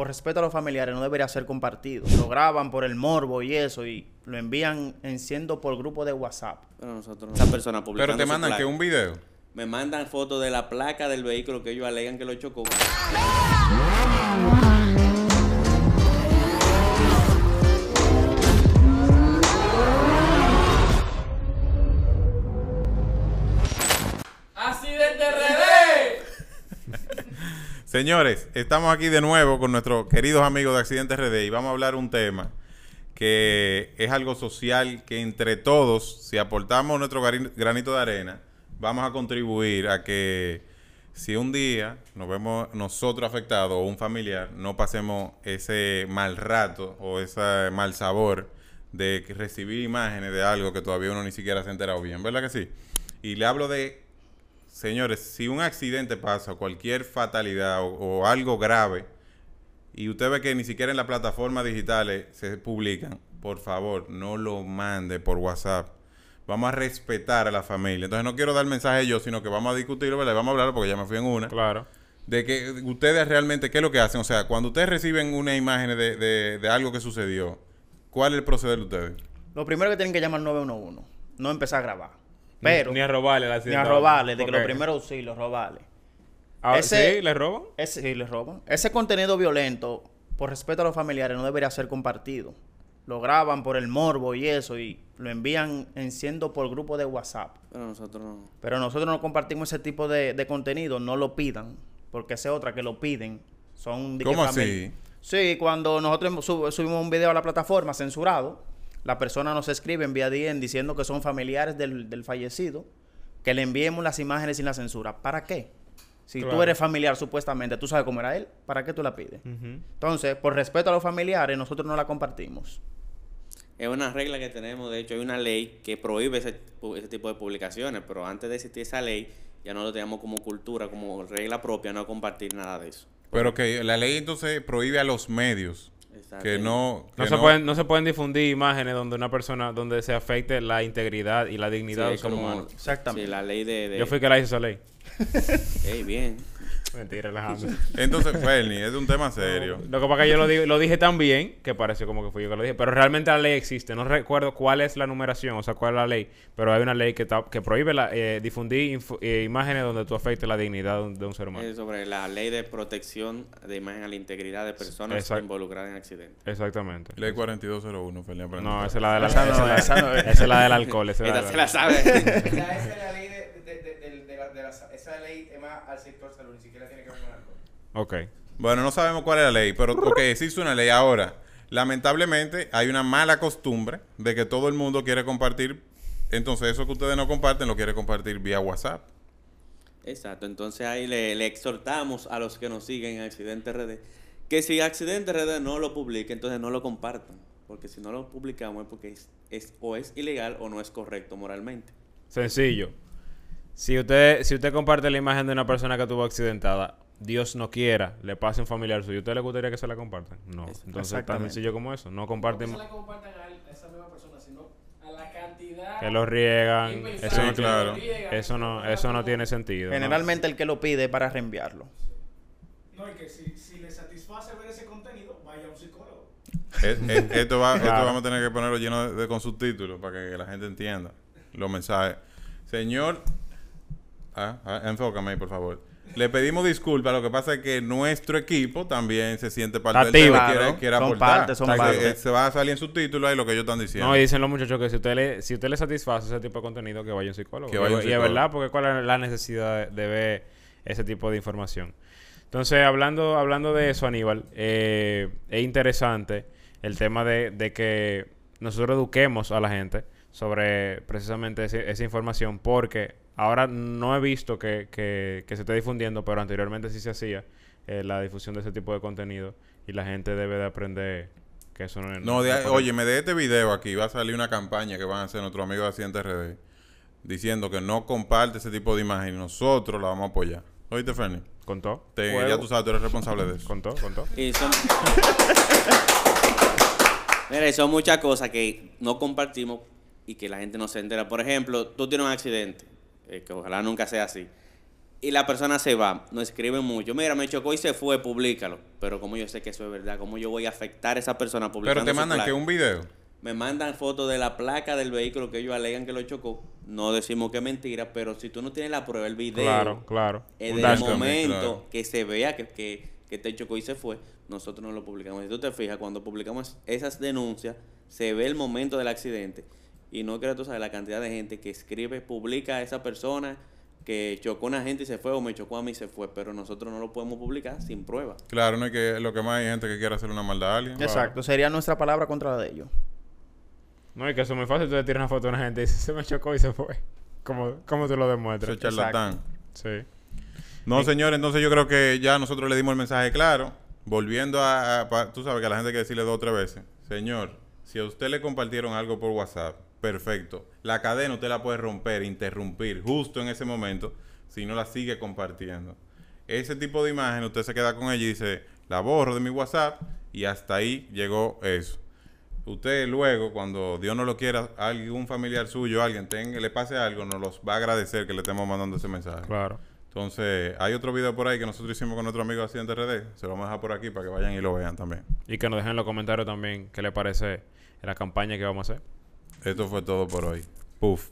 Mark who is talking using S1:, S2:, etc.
S1: por respeto a los familiares, no debería ser compartido. Lo graban por el morbo y eso, y lo envían enciendo por grupo de WhatsApp.
S2: Pero nosotros no. Esa persona
S3: Pero te mandan que un video.
S2: Me mandan fotos de la placa del vehículo que ellos alegan que lo chocó.
S3: Señores, estamos aquí de nuevo con nuestros queridos amigos de Accidentes RD y vamos a hablar un tema que es algo social que entre todos, si aportamos nuestro granito de arena, vamos a contribuir a que si un día nos vemos nosotros afectados o un familiar, no pasemos ese mal rato o ese mal sabor de recibir imágenes de algo que todavía uno ni siquiera se ha enterado bien, ¿verdad que sí? Y le hablo de señores, si un accidente pasa, cualquier fatalidad o, algo grave, y usted ve que ni siquiera en las plataformas digitales se publican, por favor, no lo mande por WhatsApp. Vamos a respetar a la familia. Entonces no quiero dar mensaje yo, sino que vamos a discutirlo, ¿verdad? Vamos a hablar porque ya me fui en una.
S4: Claro.
S3: De que ustedes realmente, ¿qué es lo que hacen? O sea, cuando ustedes reciben una imagen de, de, de algo que sucedió, ¿cuál es el proceder de ustedes?
S1: Lo primero que tienen que llamar 911, no empezar a grabar. Pero,
S4: ni, a robarle
S1: la Ni a robarle, de que los primeros los robarle.
S4: Ah, ¿Sí? ¿Le roban?
S1: Ese, sí, le roban. Ese contenido violento, por respeto a los familiares, no debería ser compartido. Lo graban por el morbo y eso, y lo envían enciendo por grupo de WhatsApp.
S2: Pero nosotros no.
S1: Pero nosotros no compartimos ese tipo de, contenido, no lo pidan, porque esa otra que lo piden. Son
S3: ¿Cómo así?
S1: Sí, cuando nosotros subimos un video a la plataforma censurado, la persona nos escribe en vía DM diciendo que son familiares del, fallecido, que le enviemos las imágenes sin la censura. ¿Para qué? Si tú eres familiar, supuestamente, tú sabes cómo era él, ¿para qué tú la pides? Entonces, por respeto a los familiares, nosotros no la compartimos.
S2: Es una regla que tenemos, de hecho, hay una ley que prohíbe ese, ese tipo de publicaciones, pero antes de existir esa ley, ya no lo teníamos como cultura, como regla propia, no compartir nada de eso.
S3: Pero que la ley entonces prohíbe a los medios que no,
S4: no, se Pueden, no se pueden difundir imágenes donde una persona, donde se afecte la integridad y la dignidad
S2: sí, como, Exactamente. Sí, la ley de,
S4: Yo fui que la hice esa ley.
S2: Ey, bien.
S4: Mentira, Alejandro.
S3: Entonces, Ferni, es un tema serio.
S4: lo que pasa es que yo lo, lo dije tan bien que parece como que fui yo que lo dije. Pero realmente la ley existe. No recuerdo cuál es la numeración, o sea, cuál es la ley. Pero hay una ley que, que prohíbe la, eh, difundir eh, imágenes donde tú afectes la dignidad de un, ser humano.
S2: Es sobre la ley de protección de imagen a la integridad de personas involucradas en accidentes.
S4: Exactamente.
S3: Ley 4201, Ferni.
S4: No, esa es la, de la, esa, es la del alcohol.
S2: Esa se la sabe.
S1: esa es la ley esa ley es más al sector salud, ni siquiera tiene que ver con alcohol.
S4: Ok.
S3: Bueno, no sabemos cuál es la ley, pero porque existe una ley ahora. Lamentablemente hay una mala costumbre de que todo el mundo quiere compartir, entonces eso que ustedes no comparten lo quiere compartir vía WhatsApp.
S2: Exacto, entonces ahí le, exhortamos a los que nos siguen en Accidente RD que si Accidente RD no lo publica, entonces no lo compartan, porque si no lo publicamos es porque es o es ilegal o no es correcto moralmente.
S4: Sencillo. Si usted, si usted comparte la imagen de una persona que tuvo accidentada, Dios no quiera, le pase un familiar suyo, ¿usted le gustaría que se la compartan? No. Entonces, tan sencillo como eso. No comparten.
S1: No se la compartan a, esa misma persona, sino a la cantidad.
S4: Que lo riegan. Eso no, claro. Eso no, eso no tiene sentido.
S1: Generalmente el que lo pide para reenviarlo.
S5: No, es que si, si le satisface ver ese contenido, vaya a un psicólogo.
S3: Esto, va, esto vamos a tener que ponerlo lleno de, con subtítulos para que la gente entienda los mensajes. Señor Ah, ah, enfócame ahí, por favor. Le pedimos disculpas, lo que pasa es que nuestro equipo también se siente parte
S4: del
S3: tema, quiere, quiere son aportar. son parte. se va a salir en subtítulos ahí lo que ellos están diciendo.
S4: No, y dicen los muchachos que si usted le, si usted le satisface ese tipo de contenido, que vaya un psicólogo. y, es verdad, porque cuál es la necesidad de, ver ese tipo de información. Entonces, hablando, hablando de eso, Aníbal, eh, es interesante el tema de, de, que nosotros eduquemos a la gente sobre precisamente esa información, porque Ahora no he visto que, que, se esté difundiendo, pero anteriormente sí se hacía eh, la difusión de ese tipo de contenido y la gente debe de aprender que eso no es...
S3: No, oye, me de este video aquí va a salir una campaña que van a hacer nuestros amigos de Accidente RD diciendo que no comparte ese tipo de imagen y nosotros la vamos a apoyar. ¿Oíste, Fernie?
S4: ¿Contó?
S3: Te, ya tú sabes, tú eres responsable de eso.
S4: ¿Contó? ¿Contó?
S2: Y son... Mira, son muchas cosas que no compartimos y que la gente no se entera. Por ejemplo, tú tienes un accidente eh, que ojalá nunca sea así. y la persona se va, no escriben mucho. Mira, me chocó y se fue, públicalo. Pero como yo sé que eso es verdad, ¿cómo yo voy a afectar a esa persona
S3: publicando Pero te mandan que un video.
S2: Me mandan fotos de la placa del vehículo que ellos alegan que lo chocó. No decimos que es mentira, pero si tú no tienes la prueba, el video.
S4: Claro, claro.
S2: En el momento que se vea que, que, que te chocó y se fue, nosotros no lo publicamos. Si tú te fijas, cuando publicamos esas denuncias, se ve el momento del accidente. Y no quiero tú sabes la cantidad de gente que escribe, publica a esa persona que chocó a una gente y se fue o me chocó a mí y se fue, pero nosotros no lo podemos publicar sin prueba.
S3: Claro, no hay que lo que más hay gente que quiere hacer una maldad a alguien.
S1: Exacto, sería nuestra palabra contra la de ellos.
S4: No, y que eso es muy fácil, tú le tiras una foto a una gente y dices, se me chocó y se fue. ¿Cómo, cómo te lo demuestras?
S3: Eso charlatán.
S4: Sí.
S3: No, señor, entonces yo creo que ya nosotros le dimos el mensaje claro. Volviendo a, a, Tú sabes que a la gente hay que decirle dos o tres veces. Señor, si a usted le compartieron algo por WhatsApp, perfecto. La cadena usted la puede romper, interrumpir justo en ese momento si no la sigue compartiendo. Ese tipo de imagen usted se queda con ella y dice, la borro de mi WhatsApp y hasta ahí llegó eso. Usted luego, cuando Dios no lo quiera, algún familiar suyo, alguien tenga, le pase algo, nos los va a agradecer que le estemos mandando ese mensaje.
S4: Claro.
S3: Entonces, hay otro video por ahí que nosotros hicimos con nuestro amigo Accidente RD. Se lo vamos a dejar por aquí para que vayan y lo vean también.
S4: Y que nos dejen en los comentarios también qué le parece la campaña que vamos a hacer.
S3: Esto fue todo por hoy. Puf.